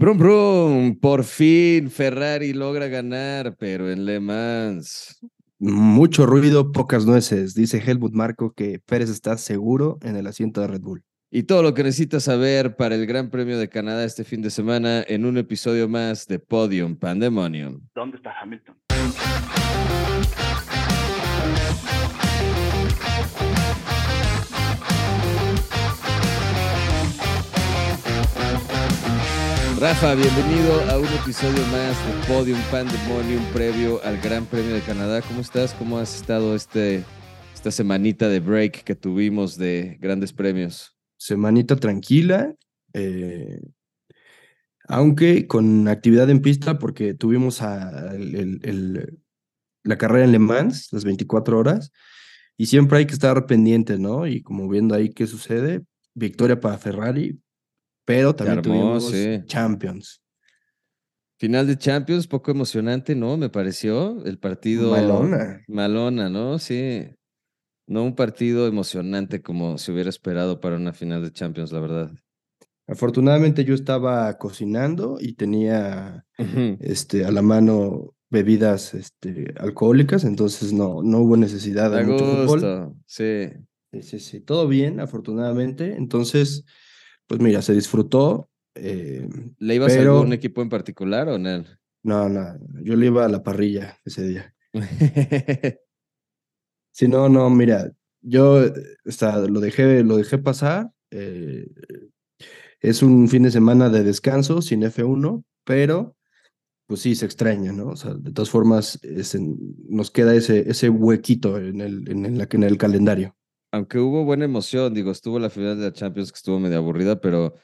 Brum, brum, por fin Ferrari logra ganar, pero en Le Mans. Mucho ruido, pocas nueces. Dice Helmut Marco que Pérez está seguro en el asiento de Red Bull. Y todo lo que necesitas saber para el Gran Premio de Canadá este fin de semana en un episodio más de Podium Pandemonium. ¿Dónde está Hamilton? Rafa, bienvenido a un episodio más de Podium Pandemonium previo al Gran Premio de Canadá. ¿Cómo estás? ¿Cómo has estado este, esta semanita de break que tuvimos de grandes premios? Semanita tranquila, eh, aunque con actividad en pista porque tuvimos a el- el- la carrera en Le Mans, las 24 horas, y siempre hay que estar pendiente, ¿no? Y como viendo ahí qué sucede, victoria para Ferrari, pero también armó, tuvimos sí. Champions. Final de Champions, poco emocionante, ¿no? Me pareció el partido. Malona. Malona, ¿no? Sí. No un partido emocionante como se hubiera esperado para una final de Champions, la verdad. Afortunadamente yo estaba cocinando y tenía este, a la mano bebidas este, alcohólicas, entonces no, no hubo necesidad Da de mucho fútbol. gusto, sí. Sí, sí, sí, todo bien, afortunadamente. Entonces, pues mira, se disfrutó. eh, ¿Le ibas a Pero- algún equipo en particular o no? no, no, yo le iba a la parrilla ese día. Sí, no, no, mira, yo o sea, lo dejé, lo dejé pasar. eh, es un fin de semana de descanso sin F1, pero pues sí, se extraña, ¿no? O sea, de todas formas, es en- nos queda ese, ese huequito en el, en, el, en el calendario. Aunque hubo buena emoción, digo, estuvo la final de la Champions que estuvo medio aburrida, pero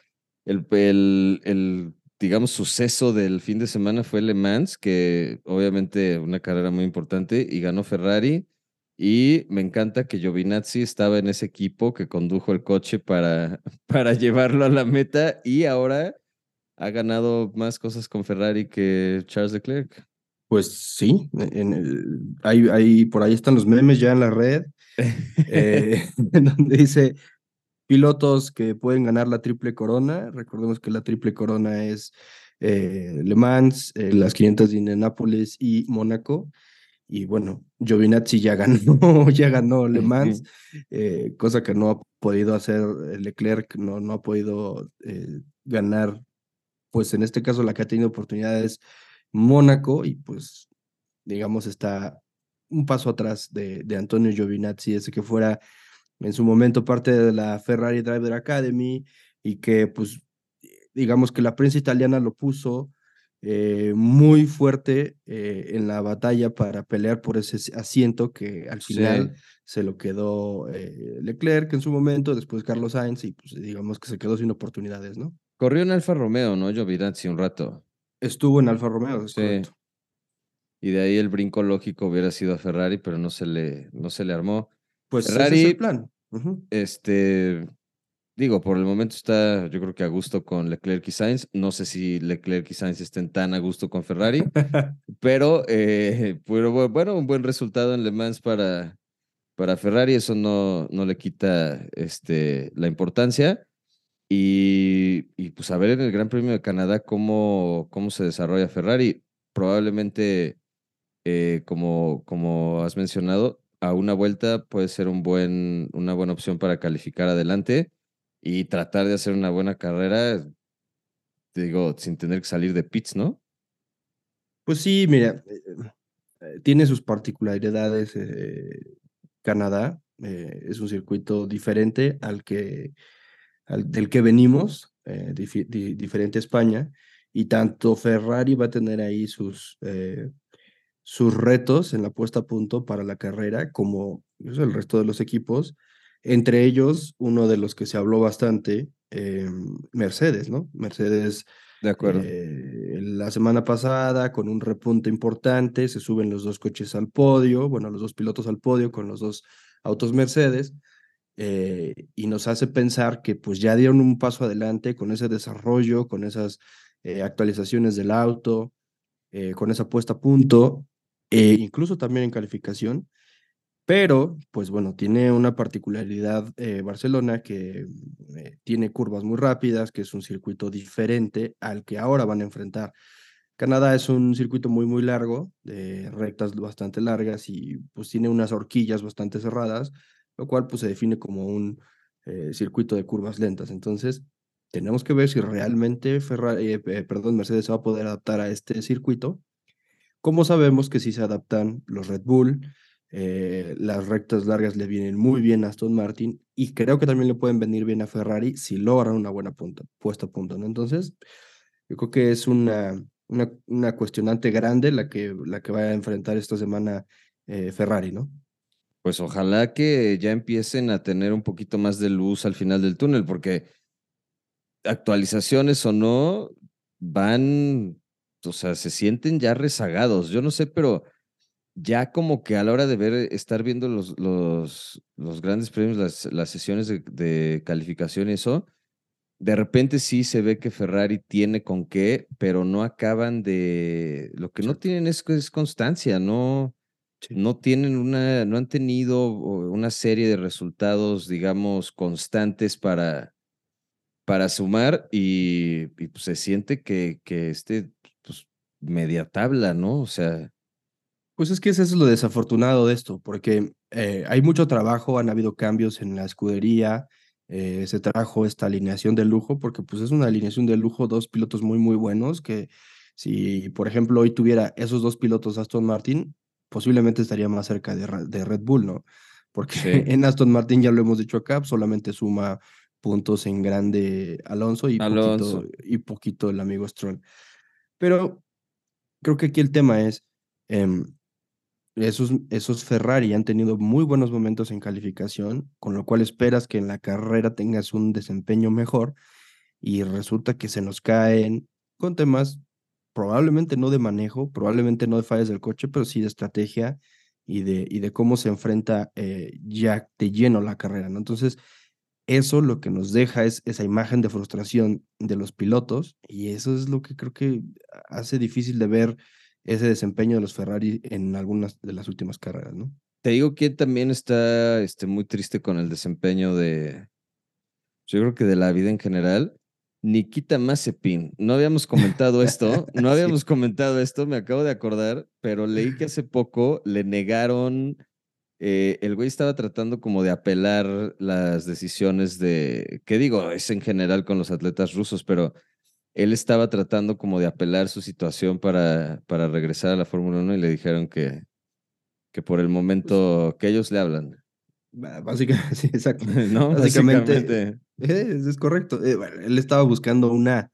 el, el, el, digamos, suceso del fin de semana fue Le Mans, que obviamente una carrera muy importante, y ganó Ferrari. Y me encanta que Giovinazzi estaba en ese equipo que condujo el coche para, para llevarlo a la meta y ahora ha ganado más cosas con Ferrari que Charles Leclerc. Pues sí, en el- ahí, ahí, por ahí están los memes ya en la red, eh, en donde dice pilotos que pueden ganar la triple corona. Recordemos que la triple corona es eh, Le Mans, eh, las 500 de Indianápolis y Mónaco. Y bueno, Giovinazzi ya ganó, ya ganó Le Mans, eh, cosa que no ha podido hacer Leclerc, no, no ha podido ganar, pues en este caso la que ha tenido oportunidades Mónaco y pues digamos está un paso atrás de, de Antonio Giovinazzi, ese que fuera en su momento parte de la Ferrari Driver Academy y que pues digamos que la prensa italiana lo puso eh, muy fuerte eh, en la batalla para pelear por ese asiento que al Sí. final se lo quedó eh, Leclerc en su momento, después Carlos Sainz y pues digamos que se quedó sin oportunidades, ¿no? Corrió en Alfa Romeo, ¿no? Giovinazzi un rato. Estuvo en Alfa Romeo, es Sí. correcto. Y de ahí el brinco lógico hubiera sido a Ferrari, pero no se le, no se le armó. Pues ese Ferrari- es el plan. Este, digo, por el momento está, yo creo que a gusto con Leclerc y Sainz. No sé si Leclerc y Sainz estén tan a gusto con Ferrari, pero, eh, pero bu- bueno, un buen resultado en Le Mans para, para Ferrari, eso no, no le quita este, la importancia. Y, y pues a ver en el Gran Premio de Canadá cómo, cómo se desarrolla Ferrari. Probablemente, eh, como, como has mencionado, a una vuelta puede ser un buen, una buena opción para calificar adelante y tratar de hacer una buena carrera, digo, sin tener que salir de pits, ¿no? Pues sí, mira, eh, eh, tiene sus particularidades eh, Canadá, eh, es un circuito diferente al que al, del que venimos, eh, difi- di- diferente a España, y tanto Ferrari va a tener ahí sus, eh, sus retos en la puesta a punto para la carrera, como pues, el resto de los equipos, entre ellos uno de los que se habló bastante, eh, Mercedes, ¿no? Mercedes De acuerdo. eh, la semana pasada, con un repunte importante, se suben los dos coches al podio, bueno, los dos pilotos al podio con los dos autos Mercedes, eh, y nos hace pensar que pues ya dieron un paso adelante con ese desarrollo, con esas eh, actualizaciones del auto, con esa puesta a punto, e incluso también en calificación. Pero, pues bueno, tiene una particularidad eh, Barcelona que eh, tiene curvas muy rápidas, que es un circuito diferente al que ahora van a enfrentar. Canadá es un circuito muy, muy largo, de rectas bastante largas y pues tiene unas horquillas bastante cerradas, lo cual pues se define como un eh, circuito de curvas lentas. Entonces, tenemos que ver si realmente Ferrari, perdón, Mercedes va a poder adaptar a este circuito. Como sabemos que si se adaptan los Red Bull, eh, las rectas largas le vienen muy bien a Aston Martin y creo que también le pueden venir bien a Ferrari si logran una buena punta, puesta a punto. ¿no? Entonces, yo creo que es una, una, cuestionante grande la que, la que va a enfrentar esta semana eh, Ferrari, ¿no? Pues ojalá que ya empiecen a tener un poquito más de luz al final del túnel, porque actualizaciones o no, van, o sea, se sienten ya rezagados. Yo no sé, pero ya como que a la hora de ver, estar viendo los, los, los grandes premios, las, las sesiones de, calificación y eso, de repente sí se ve que Ferrari tiene con qué, pero no acaban de, lo que no tienen es, es constancia, no, no tienen una, no han tenido una serie de resultados, digamos, constantes para, para sumar y, pues se siente que, que este, media tabla, ¿no? O sea, pues es que eso es lo desafortunado de esto, porque eh, hay mucho trabajo, han habido cambios en la escudería, eh, se trajo esta alineación de lujo, porque pues es una alineación de lujo, dos pilotos muy, muy buenos, que si, por ejemplo, hoy tuviera esos dos pilotos Aston Martin, posiblemente estaría más cerca de, de Red Bull, ¿no? Porque en Aston Martin, ya lo hemos dicho acá, solamente suma puntos en grande Alonso y, Poquito, y poquito el amigo Stroll. Pero creo que aquí el tema es... Em, esos, esos Ferrari han tenido muy buenos momentos en calificación, con lo cual esperas que en la carrera tengas un desempeño mejor y resulta que se nos caen con temas probablemente no de manejo, probablemente no de fallas del coche, pero sí de estrategia y de, y de cómo se enfrenta eh, ya de lleno la carrera, ¿no? Entonces, eso lo que nos deja es esa imagen de frustración de los pilotos y eso es lo que creo que hace difícil de ver ese desempeño de los Ferrari en algunas de las últimas carreras, ¿no? Te digo que también está este, muy triste con el desempeño de, yo creo que de la vida en general. Nikita Mazepin, no habíamos comentado esto, no habíamos comentado esto, me acabo de acordar, pero leí que hace poco le negaron, eh, el güey estaba tratando como de apelar las decisiones de, ¿qué digo? Es en general con los atletas rusos, pero él estaba tratando como de apelar su situación para, para regresar a la Fórmula 1 y le dijeron que, que por el pues momento que ellos le hablan. Básicamente, sí, exacto. ¿No? Básicamente, Es, correcto. Eh, él estaba buscando una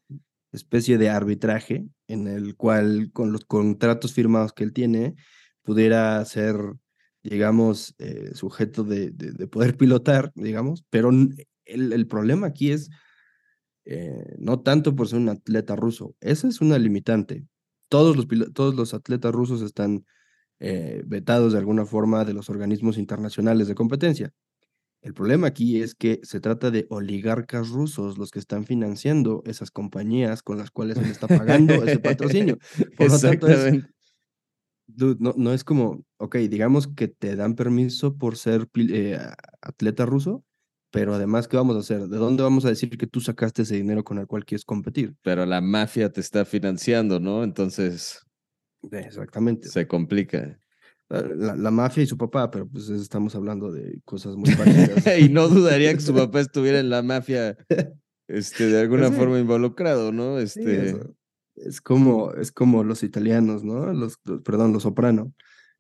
especie de arbitraje en el cual con los contratos firmados que él tiene pudiera ser, digamos, eh, sujeto de, de, poder pilotar, digamos, pero el, el problema aquí es eh, no tanto por ser un atleta ruso. Esa es una limitante. Todos los, todos los atletas rusos están eh, vetados de alguna forma de los organismos internacionales de competencia. El problema aquí es que se trata de oligarcas rusos los que están financiando esas compañías con las cuales se le está pagando ese patrocinio. Por lo tanto, no, no, es como, ok, digamos que te dan permiso por ser eh, atleta ruso, pero además, ¿qué vamos a hacer? ¿De dónde vamos a decir que tú sacaste ese dinero con el cual quieres competir? Pero la mafia te está financiando, ¿no? Entonces. Exactamente. Se complica. La, mafia y su papá, pero pues estamos hablando de cosas muy parecidas. y no dudaría que su papá estuviera en la mafia, este, de alguna pues forma involucrado, ¿no? Este. Es como, es como los italianos, ¿no? Los, perdón, los soprano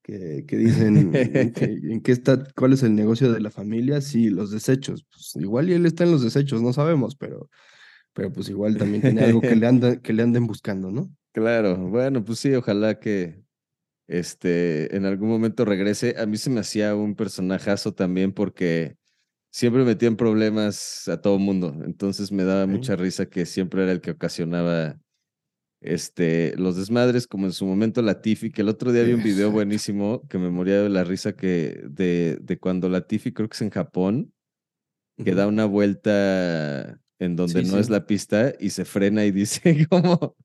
que, dicen en qué está, cuál es el negocio de la familia, sí, los desechos. Pues igual y él está en los desechos, no sabemos, pero, pero pues igual también tiene algo que le, anda, que le anden buscando, ¿no? Claro, bueno, pues sí, ojalá que este, en algún momento regrese. A mí se me hacía un personajazo también porque siempre metía en problemas a todo mundo, entonces me daba mucha risa que siempre era el que ocasionaba este, los desmadres, como en su momento Latifi, que el otro día vi un video buenísimo que me moría de la risa que de, de cuando Latifi, creo que es en Japón, que da una vuelta en donde no es la pista y se frena y dice como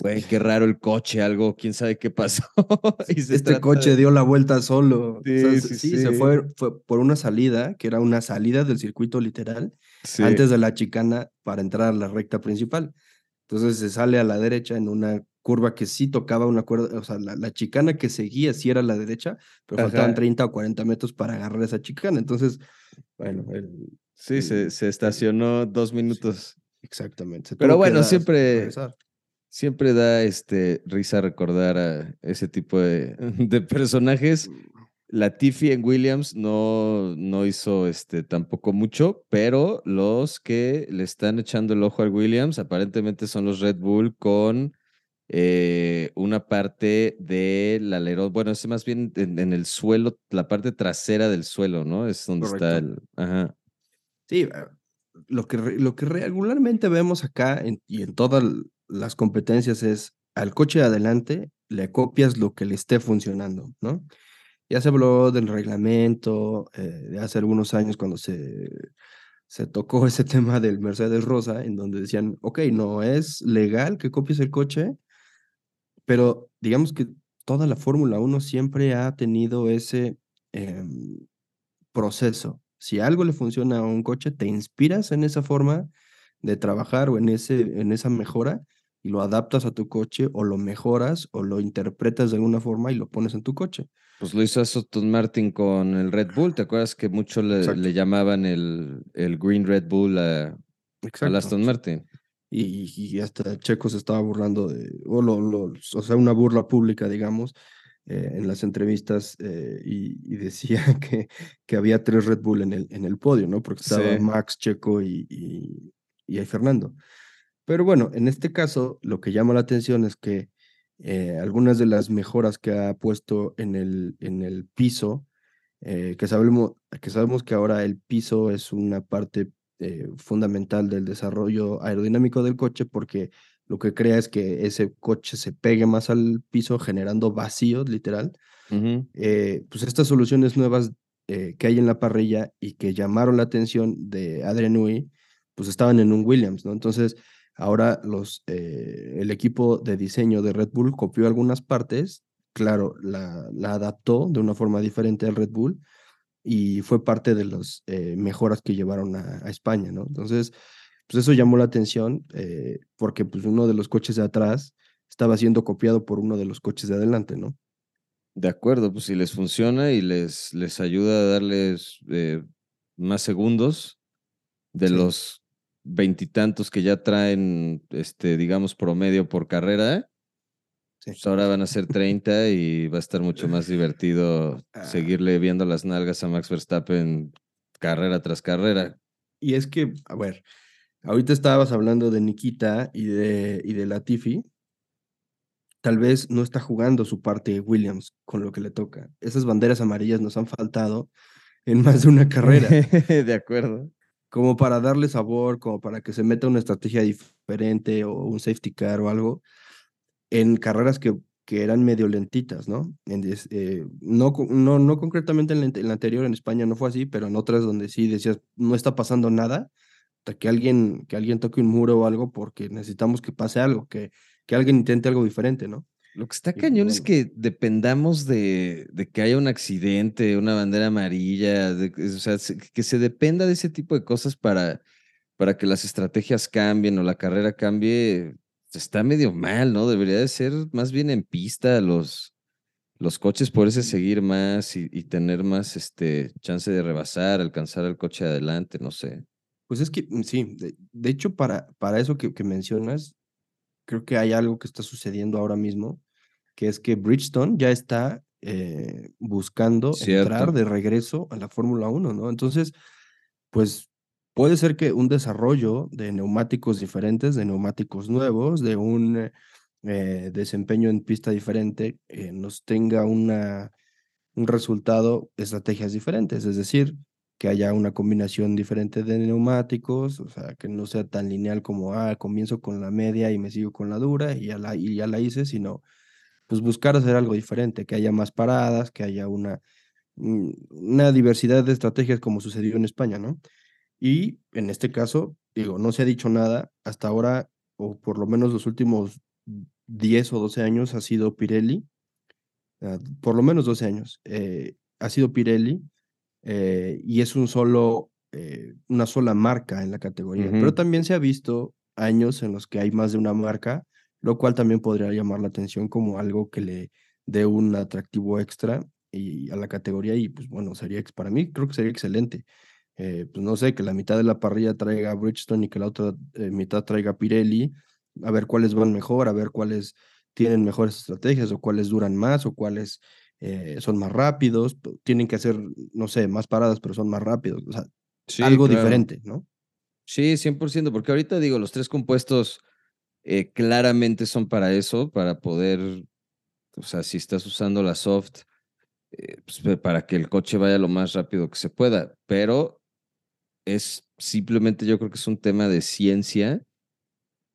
Güey, qué raro el coche, algo, quién sabe qué pasó. este coche dio la vuelta solo. Sí, sí, sí, se fue, fue por una salida, que era una salida del circuito literal, antes de la chicana para entrar a la recta principal. Entonces se sale a la derecha en una curva que sí tocaba una cuerda, o sea, la, la chicana que seguía sí era la derecha, pero faltaban Ajá. 30 o 40 metros para agarrar esa chicana. Entonces, bueno, el- Sí, se, el- se estacionó dos minutos. exactamente. se Pero bueno, siempre-. Siempre da este, risa recordar a ese tipo de, de personajes. Latifi en Williams no, no hizo este, tampoco mucho, pero los que le están echando el ojo al Williams aparentemente son los Red Bull con eh, una parte del alerón, bueno, es más bien en, en el suelo, la parte trasera del suelo, ¿no? Es donde está el... Ajá. Sí, eh, lo que, lo que regularmente vemos acá en- y en todas las competencias es al coche de adelante le copias lo que le esté funcionando, ¿no? Ya se habló del reglamento eh, de hace algunos años cuando se, se tocó ese tema del Mercedes Rosa, en donde decían, ok, no es legal que copies el coche, pero digamos que toda la Fórmula 1 siempre ha tenido ese em, proceso. Si algo le funciona a un coche, te inspiras en esa forma de trabajar o en, ese, en esa mejora y lo adaptas a tu coche o lo mejoras o lo interpretas de alguna forma y lo pones en tu coche. Pues lo hizo Aston Martin con el Red Bull. ¿Te acuerdas que mucho le, llamaban el, el Green Red Bull a, al. Aston Martin? Y, y hasta Checo se estaba burlando de, o, lo, lo- o sea, una burla pública, digamos, eh, en las entrevistas eh, y, y decía que, que había tres Red Bull en el, en el podio, ¿no? Porque estaba Sí. Max, Checo y, y, y ahí Fernando. Pero bueno, en este caso, lo que llama la atención es que eh, algunas de las mejoras que ha puesto en el, en el piso, eh, que, sabemos, que sabemos que ahora el piso es una parte eh, fundamental del desarrollo aerodinámico del coche, porque lo que crea es que ese coche se pegue más al piso, generando vacíos, literal. Ujú. Eh, pues estas soluciones nuevas eh, que hay en la parrilla y que llamaron la atención de Adrian Newey, pues estaban en un Williams, ¿no? Entonces, ahora los, eh, el equipo de diseño de Red Bull copió algunas partes, claro, la, la adaptó de una forma diferente al Red Bull y fue parte de las eh, mejoras que llevaron a, a España, ¿no? Entonces, pues eso llamó la atención eh, porque pues uno de los coches de atrás estaba siendo copiado por uno de los coches de adelante, ¿no? De acuerdo, pues si les funciona y les, les ayuda a darles eh, más segundos de Sí. los veintitantos que ya traen, este, digamos, promedio por carrera, Sí. pues ahora van a ser 30 y va a estar mucho más divertido Ah. seguirle viendo las nalgas a Max Verstappen carrera tras carrera. Y es que, a ver, ahorita estabas hablando de Nikita y de, y de Latifi. Tal vez no está jugando su parte Williams con lo que le toca. Esas banderas amarillas nos han faltado en más de una carrera, de acuerdo. Como para darle sabor, como para que se meta una estrategia diferente o un safety car o algo, en carreras que, que eran medio lentitas, ¿no? En eh, no, no, no concretamente en la, en la anterior, en España no fue así, pero en otras donde sí decías, no está pasando nada, que alguien, que alguien toque un muro o algo porque necesitamos que pase algo, que, que alguien intente algo diferente, ¿no? Lo que está cañón es que dependamos de, de que haya un accidente, una bandera amarilla, de o sea, se- que se dependa de ese tipo de cosas para, para que las estrategias cambien o la carrera cambie, está medio mal, ¿no? Debería de ser más bien en pista los, los coches poderse seguir más y, y tener más este, chance de rebasar, alcanzar al coche adelante, no sé. Pues es que mm, sí, de, de hecho para, para eso que, que mencionas, creo que hay algo que está sucediendo ahora mismo, que es que Bridgestone ya está eh, buscando entrar de regreso a la Fórmula 1, ¿no? Entonces, pues puede ser que un desarrollo de neumáticos diferentes, de neumáticos nuevos, de un eh, desempeño en pista diferente, eh, nos tenga una, un resultado, estrategias diferentes, es decir, que haya una combinación diferente de neumáticos, o sea, que no sea tan lineal como, ah, comienzo con la media y me sigo con la dura y ya la, y ya la hice, sino pues buscar hacer algo diferente, que haya más paradas, que haya una, mm, una diversidad de estrategias como sucedió en España, ¿no? Y en este caso, digo, no se ha dicho nada hasta ahora, o por lo menos los últimos 10 o 12 años ha sido Pirelli, ah, por lo menos 12 años, eh, ha sido Pirelli eh, y es un solo, eh, una sola marca en la categoría. Pero también se ha visto años en los que hay más de una marca, lo cual también podría llamar la atención como algo que le dé un atractivo extra y, a la categoría y pues bueno, sería para mí creo que sería excelente. Eh, pues no sé, que la mitad de la parrilla traiga Bridgestone y que la otra mitad traiga Pirelli, a ver cuáles van mejor, a ver cuáles tienen mejores estrategias o cuáles duran más o cuáles eh, son más rápidos, tienen que hacer, no sé, más paradas, pero son más rápidos. O sea, algo diferente, ¿no? Sí, 100%, porque ahorita digo, los tres compuestos eh, claramente son para eso, para poder, o sea, si estás usando la soft, eh, pues, para que el coche vaya lo más rápido que se pueda, pero es simplemente yo creo que es un tema de ciencia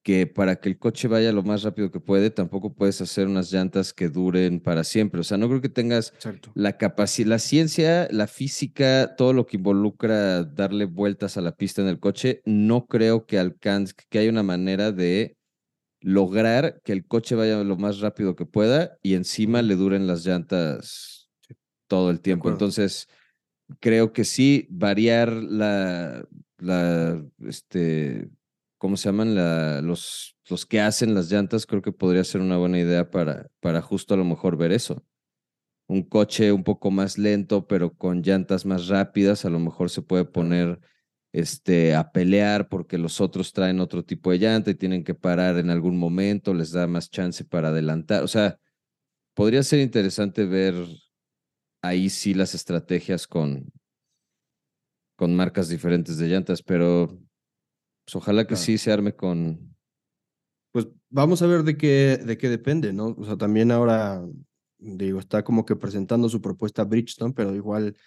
que para que el coche vaya lo más rápido que puede, tampoco puedes hacer unas llantas que duren para siempre. O sea, no creo que tengas la capacidad, la ciencia, la física, todo lo que involucra darle vueltas a la pista en el coche, no creo que alcance, que haya una manera de lograr que el coche vaya lo más rápido que pueda y encima le duren las llantas todo el tiempo. Entonces, creo que sí, variar la, la, este, ¿cómo se llaman? La, los, los que hacen las llantas, creo que podría ser una buena idea para, para justo a lo mejor ver eso. Un coche un poco más lento, pero con llantas más rápidas, a lo mejor se puede poner este, a pelear porque los otros traen otro tipo de llanta y tienen que parar en algún momento, les da más chance para adelantar. O sea, podría ser interesante ver ahí sí las estrategias con, con marcas diferentes de llantas, pero pues ojalá que sí se arme con... Pues vamos a ver de qué, de qué depende, ¿no? O sea, también ahora, digo, está como que presentando su propuesta Bridgestone, pero igual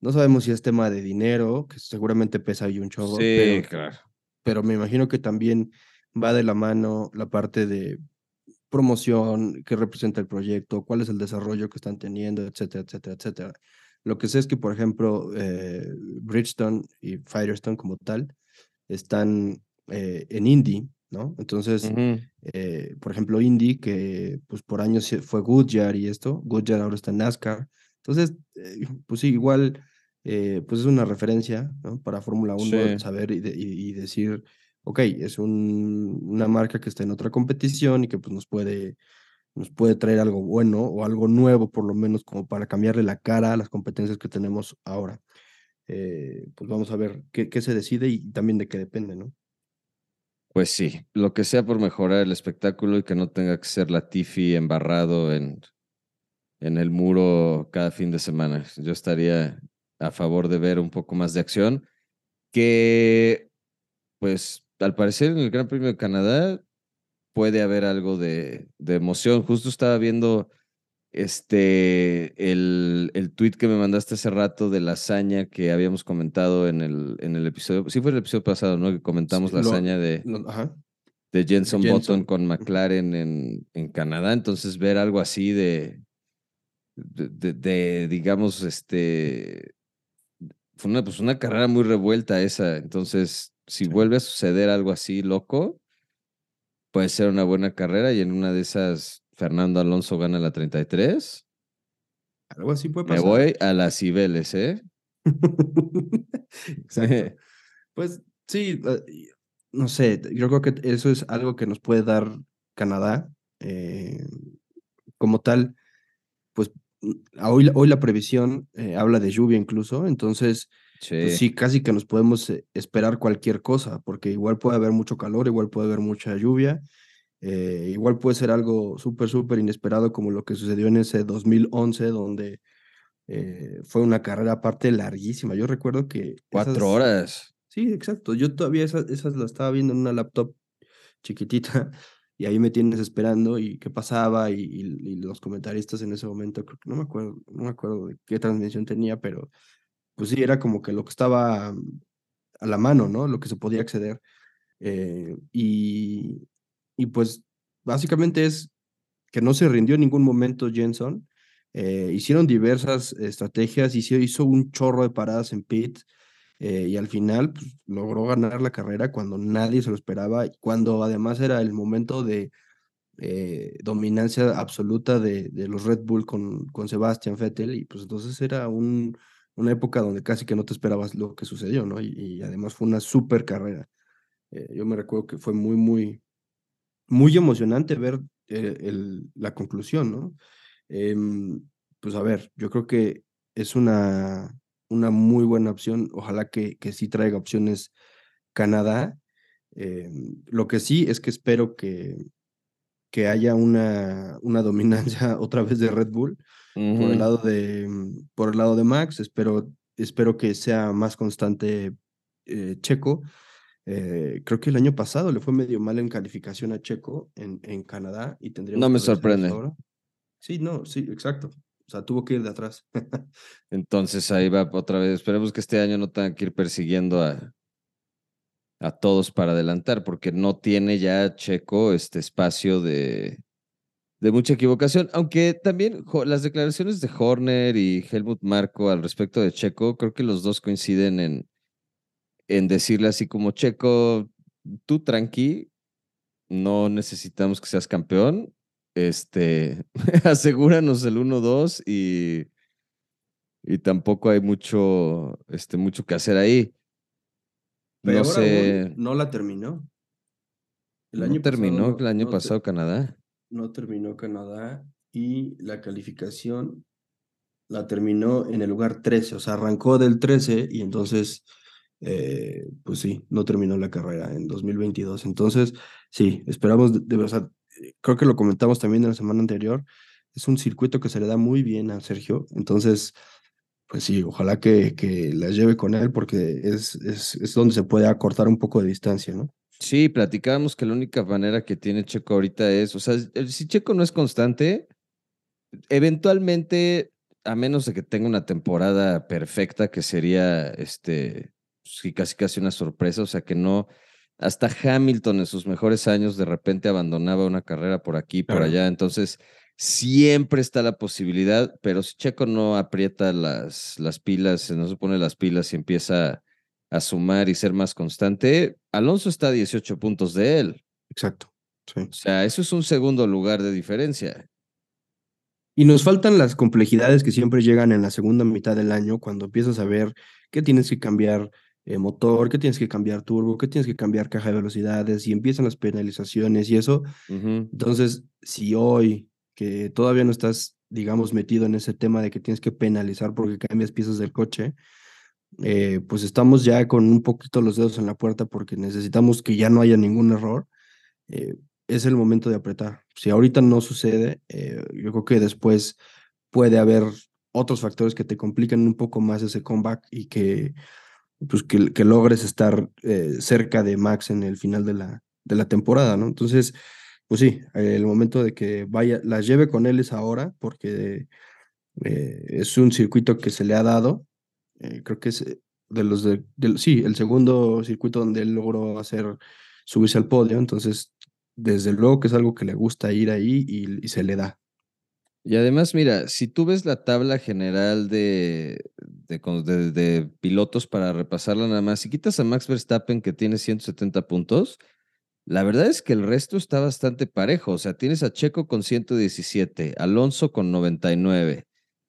no sabemos si es tema de dinero, que seguramente pesa ahí un chorro. Sí, claro. Pero me imagino que también va de la mano la parte de promoción, qué representa el proyecto, cuál es el desarrollo que están teniendo, etcétera, etcétera, etcétera. Lo que sé es que, por ejemplo, eh, Bridgestone y Firestone como tal, están eh, en Indy, ¿no? Entonces, eh, por ejemplo, Indy, que pues por años fue Goodyear y esto, Goodyear ahora está en NASCAR. Entonces, eh, pues sí, igual, pues es una referencia, ¿no? Para Fórmula 1, saber y, decir, ok, es un, una marca que está en otra competición y que pues nos puede, nos puede traer algo bueno o algo nuevo, por lo menos como para cambiarle la cara a las competencias que tenemos ahora. Eh, pues vamos a ver qué, se decide y también de qué depende, ¿no? Pues sí, lo que sea por mejorar el espectáculo y que no tenga que ser la Tiffy embarrado en, en el muro cada fin de semana. Yo estaría a favor de ver un poco más de acción, que pues al parecer en el Gran Premio de Canadá puede haber algo de, de emoción. Justo estaba viendo este, el, el tweet que me mandaste hace rato de la hazaña que habíamos comentado en el, en el episodio, sí fue el episodio pasado, ¿no? Que comentamos la hazaña de, de Jenson, Button con McLaren en, en Canadá. Entonces, ver algo así de, de, digamos, este, fue una, pues una carrera muy revuelta esa. Entonces, si vuelve a suceder algo así loco, puede ser una buena carrera y en una de esas Fernando Alonso gana la 33. Algo así puede pasar. Me voy a las Cibeles, ¿eh? Exacto. pues sí, eh, no sé, yo creo que eso es algo que nos puede dar Canadá. Eh, como tal, pues hoy, hoy la previsión eh, habla de lluvia incluso, entonces pues sí. sí, casi que nos podemos esperar cualquier cosa, porque igual puede haber mucho calor, igual puede haber mucha lluvia, eh, igual puede ser algo súper, súper inesperado como lo que sucedió en ese 2011, donde eh, fue una carrera aparte larguísima. Yo recuerdo que... Cuatro horas. Sí, exacto. Yo todavía esas, esas las estaba viendo en una laptop chiquitita y ahí me tienes esperando y qué pasaba y, los comentaristas en ese momento, creo que no me acuerdo, no me acuerdo de qué transmisión tenía, pero pues sí, era como que lo que estaba a la mano, ¿no? Lo que se podía acceder. Eh, y, y pues básicamente es que no se rindió en ningún momento Jenson. Eh, hicieron diversas estrategias, hizo, hizo un chorro de paradas en pit eh, y al final pues, logró ganar la carrera cuando nadie se lo esperaba, cuando además era el momento de eh, dominancia absoluta de, de, los Red Bull con, con Sebastian Vettel y pues entonces era un, una época donde casi que no te esperabas lo que sucedió, ¿no? Y, además fue una súper carrera. Yo me recuerdo que fue muy, muy, muy emocionante ver eh, el, la conclusión, ¿no? Em, pues a ver, yo creo que es una, una muy buena opción. Ojalá que, que sí traiga opciones Canadá. Em, lo que sí es que espero que, que haya una, una dominancia otra vez de Red Bull por el lado de por el lado de Max. Espero, espero que sea más constante eh, Checo. Eh, creo que el año pasado le fue medio mal en calificación a Checo en, en Canadá y tendría. No me sorprende. Sí, no, sí, exacto. O sea, tuvo que ir de atrás. Entonces ahí va otra vez. Esperemos que este año no tenga que ir persiguiendo a, a todos para adelantar, porque no tiene ya Checo este espacio de, de mucha equivocación, aunque también las declaraciones de Horner y Helmut Marco al respecto de Checo, creo que los dos coinciden en, en decirle así como Checo, tú tranqui, no necesitamos que seas campeón, este, asegúranos el 1-2 y, y tampoco hay mucho, este, mucho que hacer ahí no sé. no la terminó. El año terminó el año pasado Canadá. No terminó Canadá y la calificación la terminó en el lugar 13, o sea, arrancó del 13 y entonces, eh, pues sí, no terminó la carrera en 2022. Entonces, sí, esperamos, de, verdad, creo que lo comentamos también en la semana anterior, es un circuito que se le da muy bien a Sergio, entonces pues sí, ojalá que, que las lleve con él porque es, es, es donde se puede acortar un poco de distancia, ¿no? Sí, platicábamos que la única manera que tiene Checo ahorita es, o sea, si Checo no es constante, eventualmente, a menos de que tenga una temporada perfecta, que sería, este, sí, casi casi una sorpresa, o sea, que no, hasta Hamilton en sus mejores años de repente abandonaba una carrera por aquí, por allá, entonces Siempre está la posibilidad, pero si Checo no aprieta las, las pilas, no se pone las pilas y empieza a sumar y ser más constante, Alonso está a 18 puntos de él. Exacto. O sea, eso es un segundo lugar de diferencia. Y nos faltan las complejidades que siempre llegan en la segunda mitad del año, cuando empiezas a ver que tienes que cambiar eh, motor, que tienes que cambiar turbo, que tienes que cambiar caja de velocidades y empiezan las penalizaciones y eso. Entonces, si hoy que todavía no estás, digamos, metido en ese tema de que tienes que penalizar porque cambias piezas del coche, eh, pues estamos ya con un poquito los dedos en la puerta porque necesitamos que ya no haya ningún error. Eh, es el momento de apretar. Si ahorita no sucede, eh, yo creo que después puede haber otros factores que te complican un poco más ese comeback y que, pues que, que logres estar cerca de Max en el final de la, de la temporada, ¿no? Entonces, pues sí, el momento de que vaya, las lleve con él es ahora, porque eh, es un circuito que se le ha dado. Eh, creo que es eh, de los de, sí, el segundo circuito donde él logró hacer subirse al podio. Entonces, desde luego que es algo que le gusta ir ahí y, se le da. Y además, mira, si tú ves la tabla general de, de, de, pilotos para repasarla nada más, si quitas a Max Verstappen que tiene 170 puntos, la verdad es que el resto está bastante parejo. O sea, tienes a Checo con 117, Alonso con 99,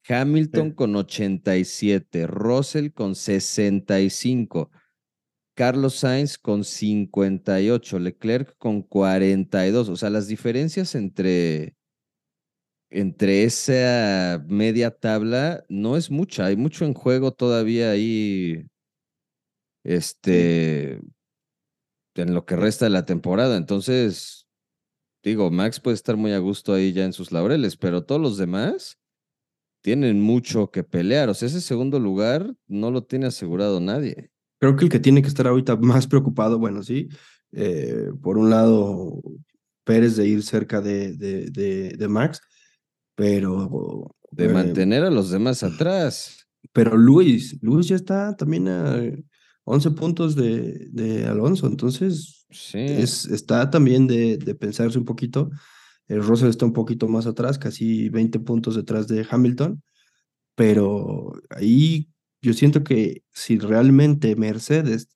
Hamilton con 87, Russell con 65, Carlos Sainz con 58, Leclerc con 42. O sea, las diferencias entre, entre esa media tabla no es mucha. Hay mucho en juego todavía ahí. Este en lo que resta de la temporada. Entonces, digo, Max puede estar muy a gusto ahí ya en sus laureles, pero todos los demás tienen mucho que pelear. O sea, ese segundo lugar no lo tiene asegurado nadie. Creo que el que tiene que estar ahorita más preocupado, bueno, sí, eh, por un lado, Pérez de ir cerca de, de, de, Max, pero... De eh, mantener a los demás atrás. Pero Luis, Luis ya está también a 11 puntos de, de Alonso, entonces es, está también de, de, pensarse un poquito. El Russell está un poquito más atrás, casi 20 puntos detrás de Hamilton, pero ahí yo siento que si realmente Mercedes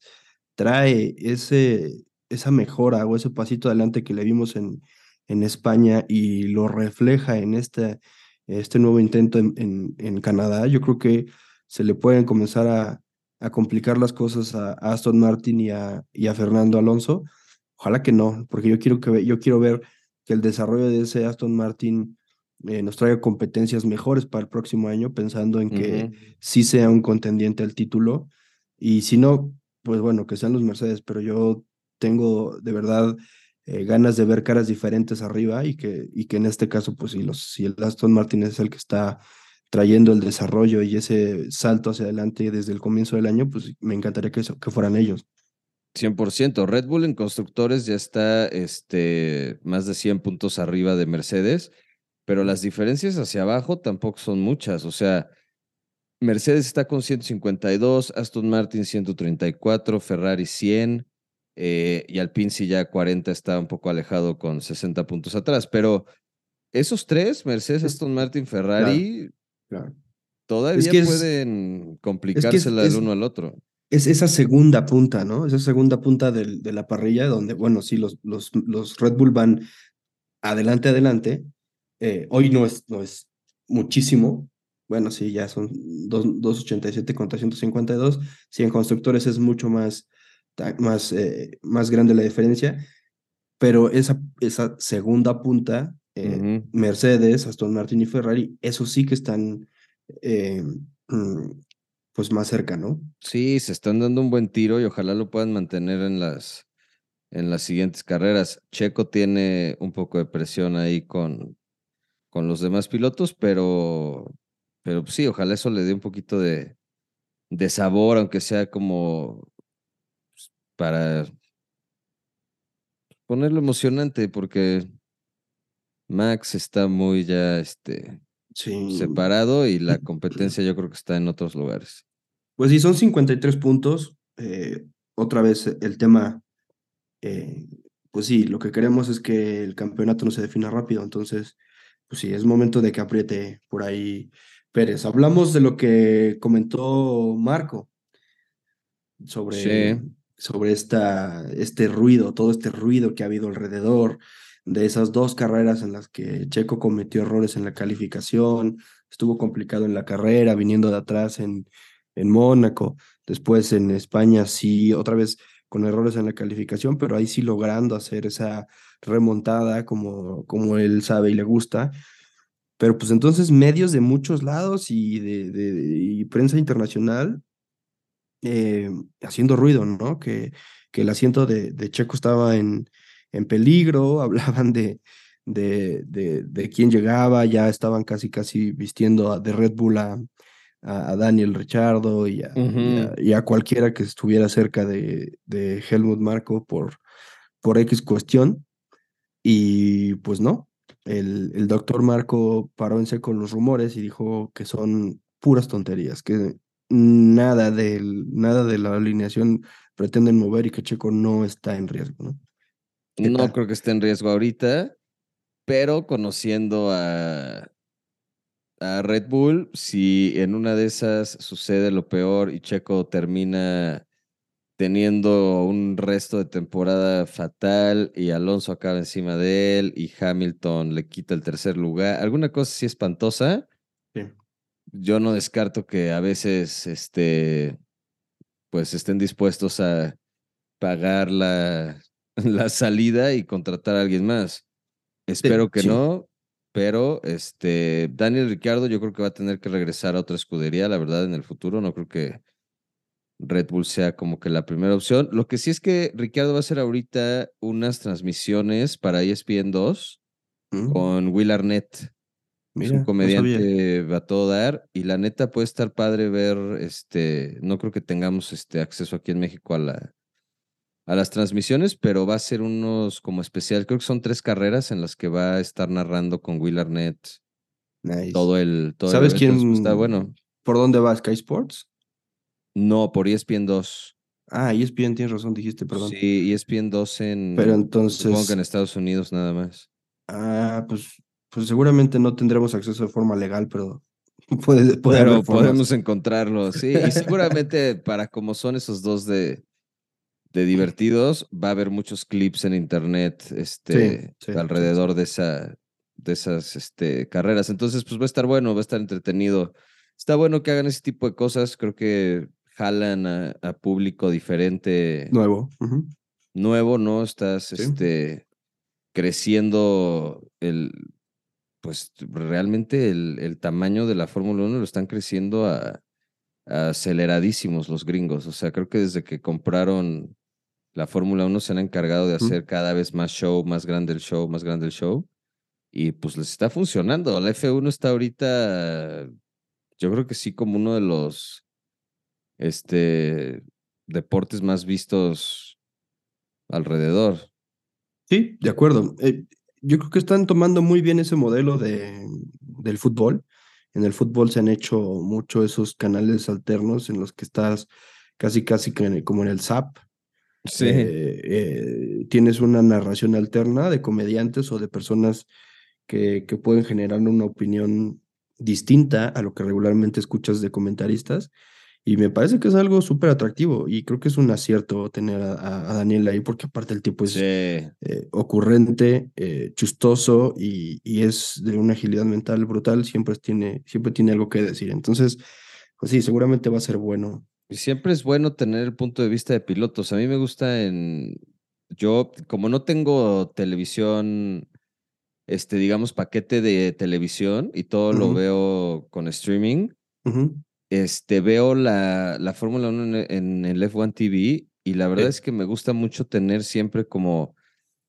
trae ese, esa mejora o ese pasito adelante que le vimos en, en España y lo refleja en este, este nuevo intento en, en, Canadá, yo creo que se le pueden comenzar a, a complicar las cosas a, Aston Martin y a, y a Fernando Alonso. Ojalá que no, porque yo quiero, que, yo quiero ver que el desarrollo de ese Aston Martin eh, nos traiga competencias mejores para el próximo año, pensando en que sí sea un contendiente al título. Y si no, pues bueno, que sean los Mercedes, pero yo tengo de verdad eh, ganas de ver caras diferentes arriba y que, y que en este caso, pues si, los, si el Aston Martin es el que está trayendo el desarrollo y ese salto hacia adelante desde el comienzo del año, pues me encantaría que, que fueran ellos. 100%. Red Bull en constructores ya está este, más de 100 puntos arriba de Mercedes, pero las diferencias hacia abajo tampoco son muchas. O sea, Mercedes está con 152, Aston Martin 134, Ferrari 100, eh, y Alpine sí ya 40 está un poco alejado con 60 puntos atrás, pero esos tres, Mercedes, Aston Martin, Ferrari, todavía pueden complicársela el uno al otro. Es esa segunda punta, ¿no? Esa segunda punta de la parrilla donde, bueno, sí, los, los, los Red Bull van adelante, adelante. Eh, hoy no es, no es muchísimo, bueno, sí, ya son 287 con 352. Si en constructores es mucho más más, eh, más grande la diferencia, pero esa, esa segunda punta, eh, Mercedes, Aston Martin y Ferrari, eso sí que están eh, mm, pues más cerca, ¿no? Sí, se están dando un buen tiro y ojalá lo puedan mantener en las, en las siguientes carreras. Checo tiene un poco de presión ahí con, con los demás pilotos, pero, pero sí, ojalá eso le dé un poquito de, de sabor, aunque sea como para ponerlo emocionante, porque Max está muy ya este, separado y la competencia yo creo que está en otros lugares. Pues sí, son 53 puntos. Eh, otra vez el tema, eh, pues sí, lo que queremos es que el campeonato no se defina rápido, entonces, pues sí, es momento de que apriete por ahí Pérez. Hablamos de lo que comentó Marco sobre sobre esta, este ruido, todo este ruido que ha habido alrededor de esas dos carreras en las que Checo cometió errores en la calificación, estuvo complicado en la carrera, viniendo de atrás en, en Mónaco, después en España sí, otra vez con errores en la calificación, pero ahí sí logrando hacer esa remontada como, como él sabe y le gusta. Pero pues entonces medios de muchos lados y de, de y prensa internacional eh, haciendo ruido, ¿no? Que, que el asiento de, de Checo estaba en, en peligro, hablaban de, de, de, de, quién llegaba, ya estaban casi, casi vistiendo de Red Bull a, a, Daniel Richardo y a, y, a, cualquiera que estuviera cerca de, de Helmut Marco por, por X cuestión. Y pues no, el, el doctor Marco paró en seco los rumores y dijo que son puras tonterías, que nada, del, nada de la alineación pretenden mover y que Checo no está en riesgo, ¿no? No creo que esté en riesgo ahorita, pero conociendo a, a Red Bull, si en una de esas sucede lo peor y Checo termina teniendo un resto de temporada fatal y Alonso acaba encima de él y Hamilton le quita el tercer lugar, alguna cosa así espantosa, yo no descarto que a veces este, pues estén dispuestos a pagar la, la salida y contratar a alguien más. Espero que no, pero este, Daniel Ricciardo yo creo que va a tener que regresar a otra escudería, la verdad, en el futuro. No creo que Red Bull sea como que la primera opción. Lo que sí es que Ricciardo va a hacer ahorita unas transmisiones para ESPN 2 mm. con Will Arnett es un comediante va a todo dar y la neta puede estar padre ver, este, no creo que tengamos este acceso aquí en México a la a las transmisiones, pero va a ser unos como especial, creo que son tres carreras en las que va a estar narrando con Will Arnett todo el todo ¿Sabes quién está bueno? ¿Por dónde va Sky Sports? No, por ESPN 2. Ah, ESPN tienes razón, dijiste, perdón. Sí, ESPN 2 en Pero entonces supongo que en Estados Unidos nada más. Ah, pues pues seguramente no tendremos acceso de forma legal, pero puede, puede podemos encontrarlo, sí, y seguramente para como son esos dos de, de divertidos, va a haber muchos clips en internet este, alrededor de, esa, de esas este, carreras. Entonces, pues va a estar bueno, va a estar entretenido. Está bueno que hagan ese tipo de cosas. Creo que jalan a, público diferente. Nuevo. Nuevo, ¿no? Estás este, creciendo el, pues realmente el, el tamaño de la Fórmula 1 lo están creciendo a, aceleradísimos los gringos. O sea, creo que desde que compraron la Fórmula 1 se han encargado de hacer cada vez más show, más grande el show, más grande el show. Y pues les está funcionando. La F1 está ahorita, yo creo que sí, como uno de los este, deportes más vistos alrededor. Sí, de acuerdo. Eh, yo creo que están tomando muy bien ese modelo de, del fútbol. En el fútbol se han hecho mucho esos canales alternos en los que estás casi, casi como en el SAP. Sí. Eh, eh, tienes una narración alterna de comediantes o de personas que, que pueden generar una opinión distinta a lo que regularmente escuchas de comentaristas y me parece que es algo súper atractivo y creo que es un acierto tener a, Daniel ahí porque aparte el tipo es eh, ocurrente, eh, chustoso y, y, es de una agilidad mental brutal, siempre tiene, siempre tiene algo que decir. Entonces, pues sí, seguramente va a ser bueno. Y siempre es bueno tener el punto de vista de pilotos. A mí me gusta en... Yo, como no tengo televisión, este, digamos, paquete de televisión y todo lo veo con streaming, este, veo la, la Fórmula 1 en, el F1 TV y la verdad es que me gusta mucho tener siempre como,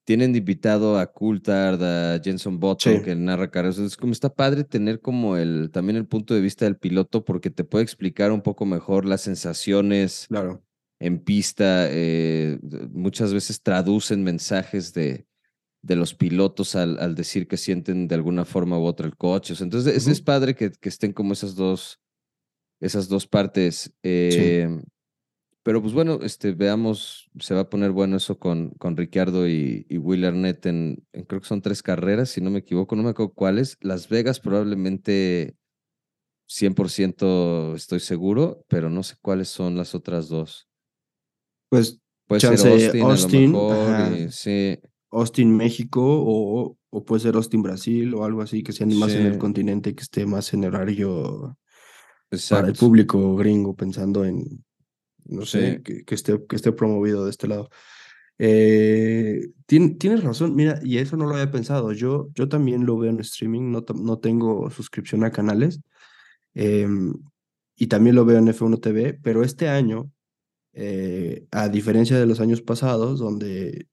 tienen invitado a Coulthard, a Jenson Button, que narra carreras. Es como está padre tener como el, también el punto de vista del piloto porque te puede explicar un poco mejor las sensaciones claro. en pista. Eh, muchas veces traducen mensajes de, de los pilotos al, al, decir que sienten de alguna forma u otra el coche. entonces, es, padre que, que estén como esas dos esas dos partes. Em, pero pues bueno, este, veamos, se va a poner bueno eso con, con Ricciardo y, y Will Arnett en, creo que son tres carreras, si no me equivoco, no me acuerdo cuáles. Las Vegas probablemente 100% estoy seguro, pero no sé cuáles son las otras dos. Pues puede ser Austin, Austin Austin México o, o, puede ser Austin Brasil o algo así que sea más en el continente que esté más en horario para el público gringo, pensando en, no sé, que, esté, que esté promovido de este lado. Eh, tienes razón, mira, y eso no lo había pensado. Yo, yo también lo veo en streaming, no, no tengo suscripción a canales. Em, y también lo veo en F1 TV, pero este año, eh, a diferencia de los años pasados, donde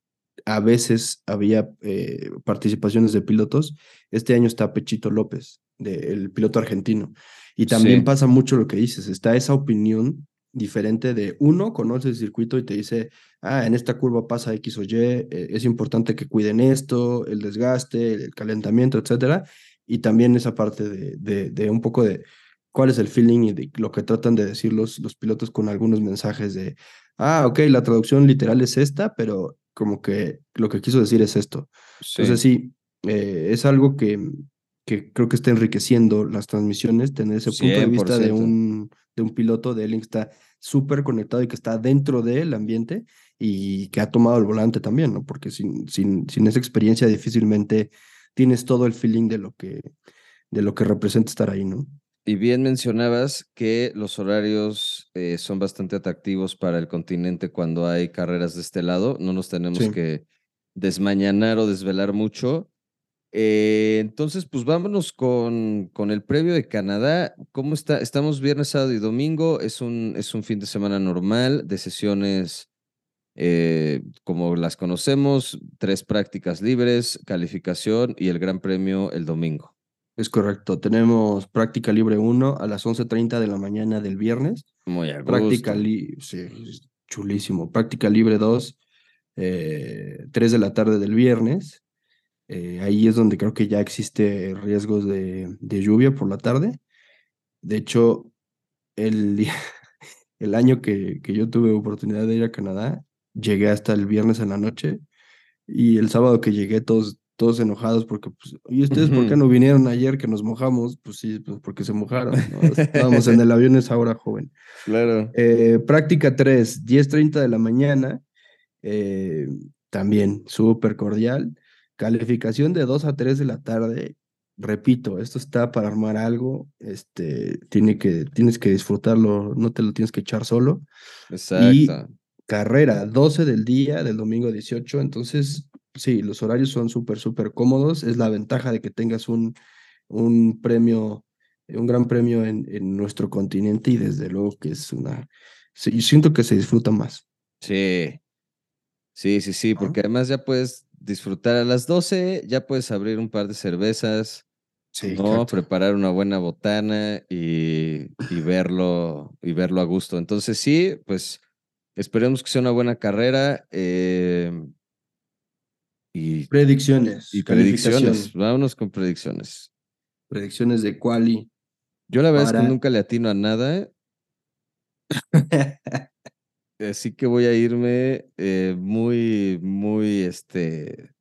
a veces había eh, participaciones de pilotos, este año está Pechito López, el piloto argentino. Y también pasa mucho lo que dices, está esa opinión diferente de uno conoce el circuito y te dice, ah, en esta curva pasa X o Y, eh, es importante que cuiden esto, el desgaste, el calentamiento, etcétera. Y también esa parte de, de, un poco de cuál es el feeling y de lo que tratan de decir los, los pilotos con algunos mensajes de, ah, ok, la traducción literal es esta, pero como que lo que quiso decir es esto. Entonces sí, eh, es algo que, que creo que está enriqueciendo las transmisiones, tener ese punto de vista de un, de un piloto de alguien que está súper conectado y que está dentro del ambiente y que ha tomado el volante también, ¿no? Porque sin, sin, sin esa experiencia difícilmente tienes todo el feeling de lo que, de lo que representa estar ahí, ¿no? Y bien mencionabas que los horarios eh, son bastante atractivos para el continente cuando hay carreras de este lado. No nos tenemos que desmañanar o desvelar mucho. Eh, entonces, pues vámonos con, con el previo de Canadá. ¿Cómo está? Estamos viernes, sábado y domingo. Es un, es un fin de semana normal de sesiones eh, como las conocemos, tres prácticas libres, calificación y el Gran Premio el domingo. Es correcto. Tenemos práctica libre 1 a las 11.30 de la mañana del viernes. Muy a Práctica libre, sí, chulísimo. Práctica libre 2, eh, 3 de la tarde del viernes. Eh, ahí es donde creo que ya existe riesgos de, lluvia por la tarde. De hecho, el, el año que, que yo tuve oportunidad de ir a Canadá, llegué hasta el viernes en la noche y el sábado que llegué todos, todos enojados porque, pues, ¿y ustedes por qué no vinieron ayer que nos mojamos? Pues sí, pues porque se mojaron. Estábamos en el avión esa hora joven. Claro. Eh, práctica 3, 10.30 de la mañana eh, también súper cordial. Calificación de 2 a 3 de la tarde. Repito, esto está para armar algo, este, tiene que, tienes que disfrutarlo, no te lo tienes que echar solo. Y Exacto. carrera, 12 del día, del domingo 18, entonces, sí, los horarios son súper, súper cómodos, es la ventaja de que tengas un, un premio, un gran premio en, en nuestro continente y desde luego que es una, sí, yo siento que se disfruta más. Sí. Sí, sí, sí, porque además ya puedes disfrutar a las 12, ya puedes abrir un par de cervezas, Sí, ¿no? Preparar una buena botana y, y verlo, y verlo a gusto. Entonces sí, pues esperemos que sea una buena carrera eh, y, Predicciones, y predicciones. Vámonos con predicciones. predicciones de quali. Yo la verdad es que nunca le atino a nada, así que voy a irme eh, muy, muy, este,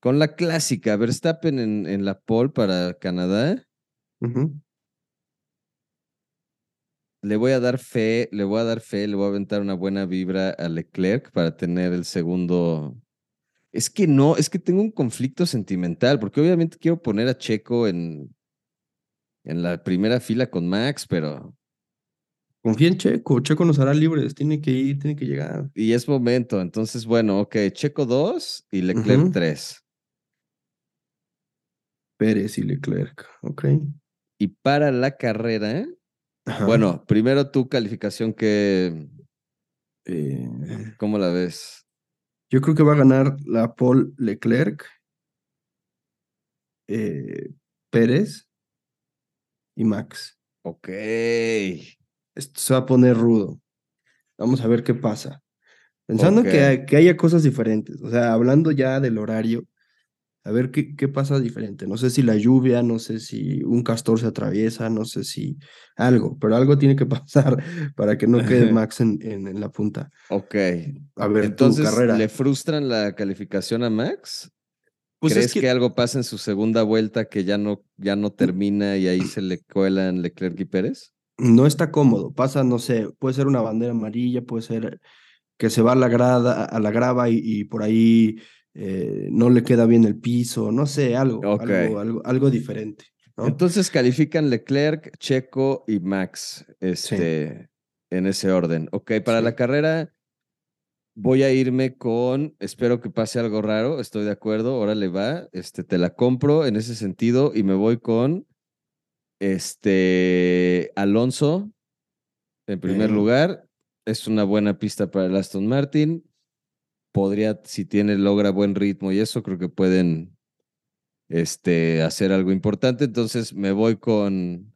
con la clásica. Verstappen en, en la pole para Canadá. Le voy a dar fe, le voy a dar fe, le voy a aventar una buena vibra a Leclerc para tener el segundo. Es que no, es que tengo un conflicto sentimental, porque obviamente quiero poner a Checo en, en la primera fila con Max, pero. Confía en Checo, Checo nos hará libres, tiene que ir, tiene que llegar. Y es momento. Entonces, bueno, ok, Checo 2 y Leclerc Ujú. 3. Pérez y Leclerc, ok. Y para la carrera, Ajá. bueno, primero tu calificación que. Eh, ¿Cómo la ves? yo creo que va a ganar la Paul Leclerc, eh, Pérez y Max. Ok. Esto se va a poner rudo. Vamos a ver qué pasa. Pensando que, que haya cosas diferentes, o sea, hablando ya del horario, a ver qué, qué pasa diferente. No sé si la lluvia, no sé si un castor se atraviesa, no sé si algo, pero algo tiene que pasar para que no quede Max en, en, en la punta. Ok. A ver, Entonces, tu carrera. ¿le frustran la calificación a Max? Pues ¿Crees es que... que algo pasa en su segunda vuelta que ya no, ya no termina y ahí se le cuelan Leclerc y Pérez? No está cómodo. Pasa, no sé, puede ser una bandera amarilla, puede ser que se va a la grada, a la grava y, y por ahí eh, no le queda bien el piso, no sé, algo, algo, algo, algo diferente. ¿no? Entonces califican Leclerc, Checo y Max este, en ese orden. Ok, para Sí. la carrera voy a irme con, espero que pase algo raro, estoy de acuerdo, órale va, este, te la compro en ese sentido y me voy con este, Alonso en primer lugar. Es una buena pista para el Aston Martin. Podría, si tiene, logra buen ritmo y eso, creo que pueden este, hacer algo importante. Entonces me voy con.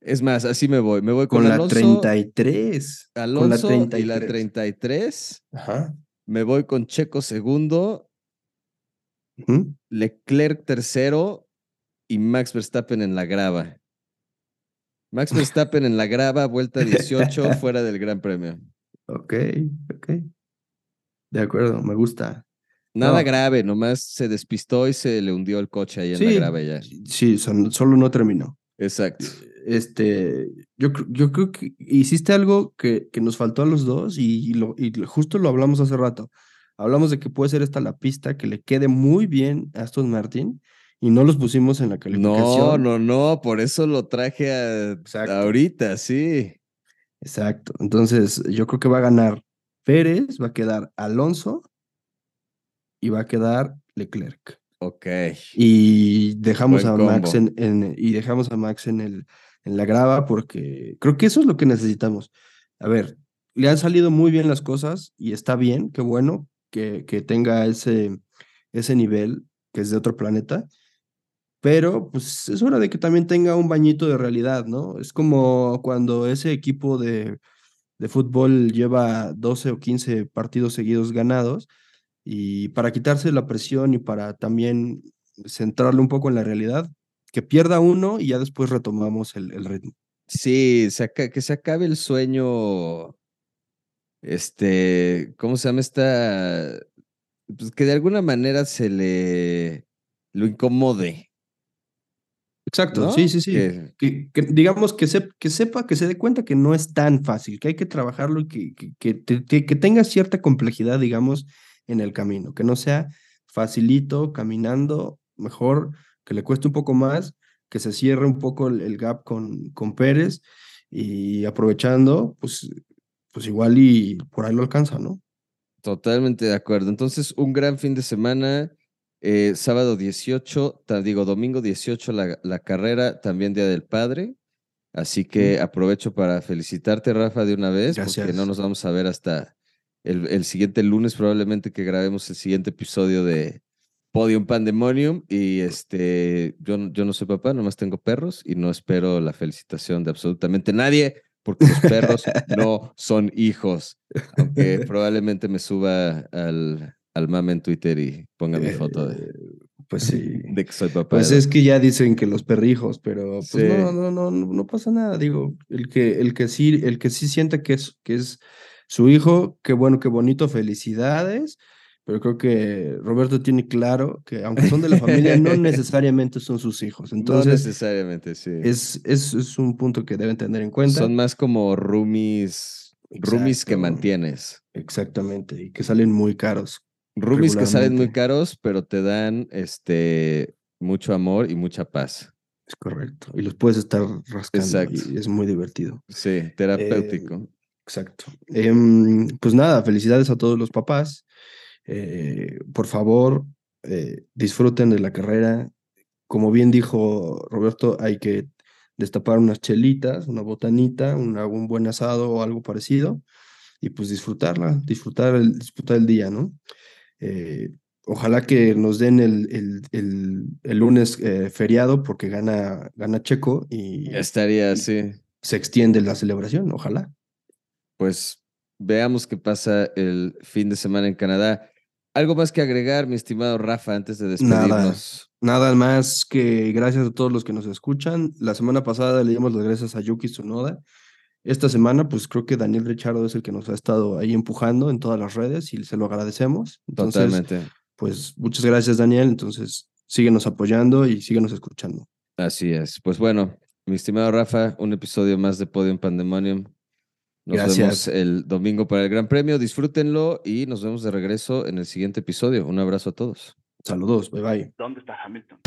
Es más, así me voy. Me voy con, Con la Alonso, 33. con la Alonso y la 33. 33. Ajá. Me voy con Checo segundo. Leclerc tercero y Max Verstappen en la grava. Max Verstappen en la grava, vuelta 18, fuera del Gran Premio. Ok, ok. De acuerdo, me gusta. Nada No. grave, nomás se despistó y se le hundió el coche ahí en la grava ya. sí, son- solo no terminó. Exacto. Este, yo, yo creo que hiciste algo que, que nos faltó a los dos y, y lo, y justo lo hablamos hace rato. Hablamos de que puede ser esta la pista que le quede muy bien a Aston Martin y no los pusimos en la No, calificación. no, no, por eso lo traje a- ahorita, sí. Exacto. Entonces, yo creo que va a ganar Pérez, va a quedar Alonso y va a quedar Leclerc. Ok. Y dejamos Buen a Max en, en- y dejamos a Max en el en la grava porque creo que eso es lo que necesitamos. A ver, le han salido muy bien las cosas y está bien, qué bueno que, que tenga ese, ese nivel que es de otro planeta, pero pues es hora de que también tenga un bañito de realidad, ¿no? Es como cuando ese equipo de, de fútbol lleva 12 o 15 partidos seguidos ganados y para quitarse la presión y para también centrarle un poco en la realidad, que pierda uno y ya después retomamos el, ritmo. Sí, que se acabe el sueño. Este, ¿cómo se llama esta? Pues que de alguna manera se le lo incomode. Exacto, sí, sí, sí. Que, digamos que, que sepa, que se dé cuenta que no es tan fácil, que hay que trabajarlo y que, que, que tenga cierta complejidad, digamos, en el camino, que no sea facilito, caminando, mejor que le cueste un poco más, que se cierre un poco el, gap con, con Pérez y aprovechando, pues, pues igual y por ahí lo alcanza, ¿no? Totalmente de acuerdo. Entonces, un gran fin de semana. Eh, sábado 18, digo, domingo 18 la, la, carrera, también Día del Padre. Así que aprovecho para felicitarte, Rafa, de una vez, porque no nos vamos a ver hasta el, el, siguiente lunes, probablemente que grabemos el siguiente episodio de Podium Pandemonium. Y este, yo, yo no soy papá, nomás tengo perros y no espero la felicitación de absolutamente nadie porque los perros no son hijos. Aunque probablemente me suba al, al mame en Twitter y ponga mi foto de. Eh, pues sí. De que soy papá. Pues es que ya dicen que los perrijos, pero pues no, no, no, no pasa nada. Digo, el que, el que sí, el que sí siente que es, que es su hijo, qué bueno, qué bonito, felicidades. Pero creo que Roberto tiene claro que aunque son de la familia, no necesariamente son sus hijos. Entonces, no necesariamente, sí. Es, es, es un punto que deben tener en cuenta. Son más como roomies, roomies que mantienes. Exactamente, y que salen muy caros. Roomies que salen muy caros, pero te dan este mucho amor y mucha paz. Es correcto. Y los puedes estar rascando. Y es muy divertido. Sí, terapéutico. Eh, exacto. Em, pues nada, felicidades a todos los papás. Eh, por favor, eh, disfruten de la carrera. Como bien dijo Roberto, hay que destapar unas chelitas, una botanita, un buen asado o algo parecido y pues disfrutarla, disfrutar el, disfrutar el día, ¿no? Eh, ojalá que nos den el, el, el, lunes feriado porque gana, gana Checo y... estaría, así. Se extiende la celebración, ojalá. Pues veamos qué pasa el fin de semana en Canadá. ¿Algo más que agregar, mi estimado Rafa, antes de despedirnos? Nada, más que gracias a todos los que nos escuchan. La semana pasada le dimos las gracias a Yuki Tsunoda. Esta semana, pues creo que Daniel Richardo es el que nos ha estado ahí empujando en todas las redes y se lo agradecemos. Totalmente. Pues muchas gracias, Daniel. Entonces, síguenos apoyando y síguenos escuchando. Así es. Pues bueno, mi estimado Rafa, un episodio más de Podium Pandemonium. Nos vemos el domingo para el Gran Premio. Disfrútenlo y nos vemos de regreso en el siguiente episodio. Un abrazo a todos. Saludos, bye bye. ¿Dónde está Hamilton?